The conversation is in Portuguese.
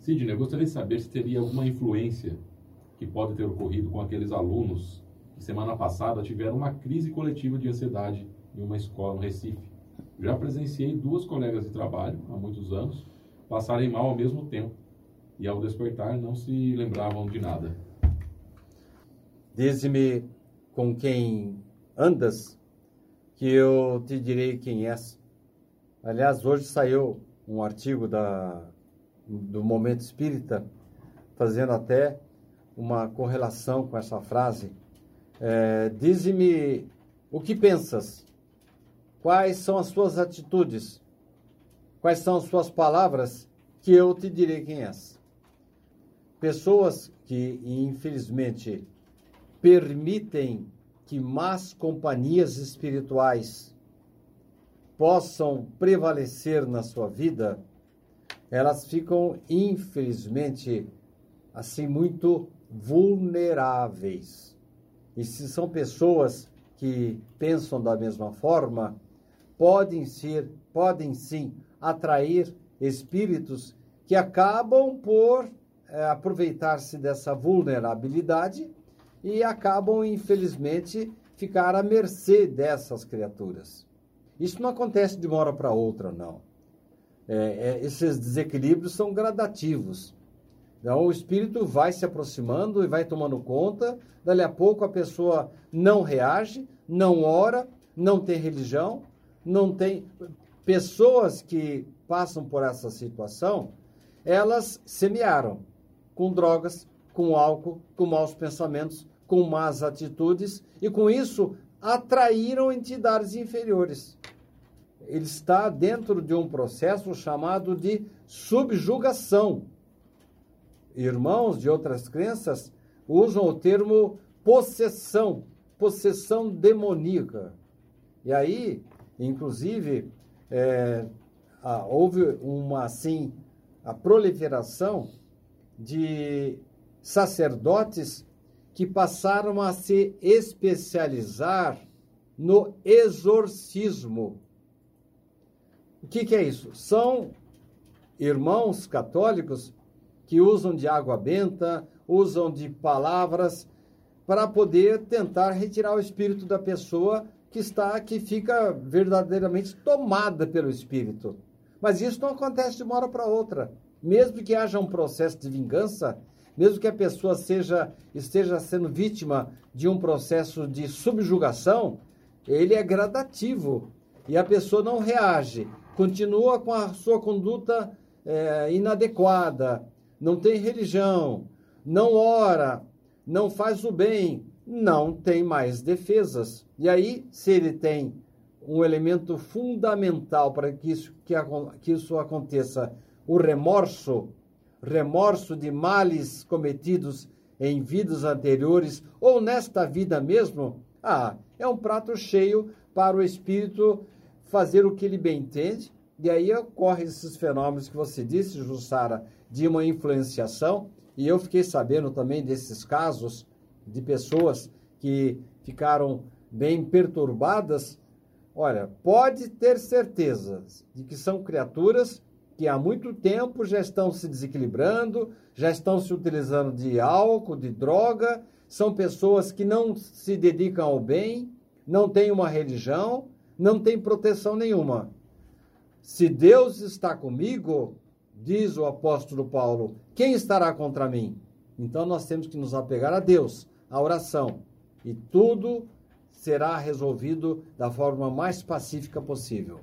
Sidney, eu gostaria de saber se teria alguma influência que pode ter ocorrido com aqueles alunos que semana passada tiveram uma crise coletiva de ansiedade em uma escola no Recife. Já presenciei duas colegas de trabalho, há muitos anos, passarem mal ao mesmo tempo e ao despertar não se lembravam de nada. Dize-me com quem andas, que eu te direi quem és. Aliás, hoje saiu um artigo da, do Momento Espírita, fazendo até uma correlação com essa frase. É, Dize-me o que pensas, quais são as suas atitudes, quais são as suas palavras, que eu te direi quem és. Pessoas que, infelizmente, permitem que más companhias espirituais possam prevalecer na sua vida, elas ficam, infelizmente, assim, muito vulneráveis. E se são pessoas que pensam da mesma forma, podem ser, podem sim atrair espíritos que acabam por é, aproveitar-se dessa vulnerabilidade e acabam, infelizmente, ficar à mercê dessas criaturas. Isso não acontece de uma hora para outra, não. É, é, esses desequilíbrios são gradativos. Então, o espírito vai se aproximando e vai tomando conta. Dali a pouco a pessoa não reage, não ora, não tem religião, não tem. Pessoas que passam por essa situação, elas semearam com drogas, com álcool, com maus pensamentos, com más atitudes e com isso atraíram entidades inferiores. Ele está dentro de um processo chamado de subjugação. Irmãos de outras crenças usam o termo possessão, possessão demoníaca. E aí, inclusive, é, houve uma assim a proliferação de sacerdotes que passaram a se especializar no exorcismo. O que, que é isso? São irmãos católicos que usam de água benta, usam de palavras para poder tentar retirar o espírito da pessoa que está que fica verdadeiramente tomada pelo espírito. Mas isso não acontece de uma hora para outra. Mesmo que haja um processo de vingança, mesmo que a pessoa seja esteja sendo vítima de um processo de subjugação, ele é gradativo e a pessoa não reage, continua com a sua conduta é, inadequada, não tem religião, não ora, não faz o bem, não tem mais defesas. E aí, se ele tem um elemento fundamental para que isso, que, que isso aconteça, o remorso, remorso de males cometidos em vidas anteriores ou nesta vida mesmo, ah, é um prato cheio para o espírito fazer o que ele bem entende. E aí ocorrem esses fenômenos que você disse, Jussara, de uma influenciação. E eu fiquei sabendo também desses casos de pessoas que ficaram bem perturbadas. Olha, pode ter certeza de que são criaturas que há muito tempo já estão se desequilibrando, já estão se utilizando de álcool, de droga, são pessoas que não se dedicam ao bem, não têm uma religião, não têm proteção nenhuma. Se Deus está comigo, diz o apóstolo Paulo, quem estará contra mim? Então nós temos que nos apegar a Deus, à oração, e tudo será resolvido da forma mais pacífica possível.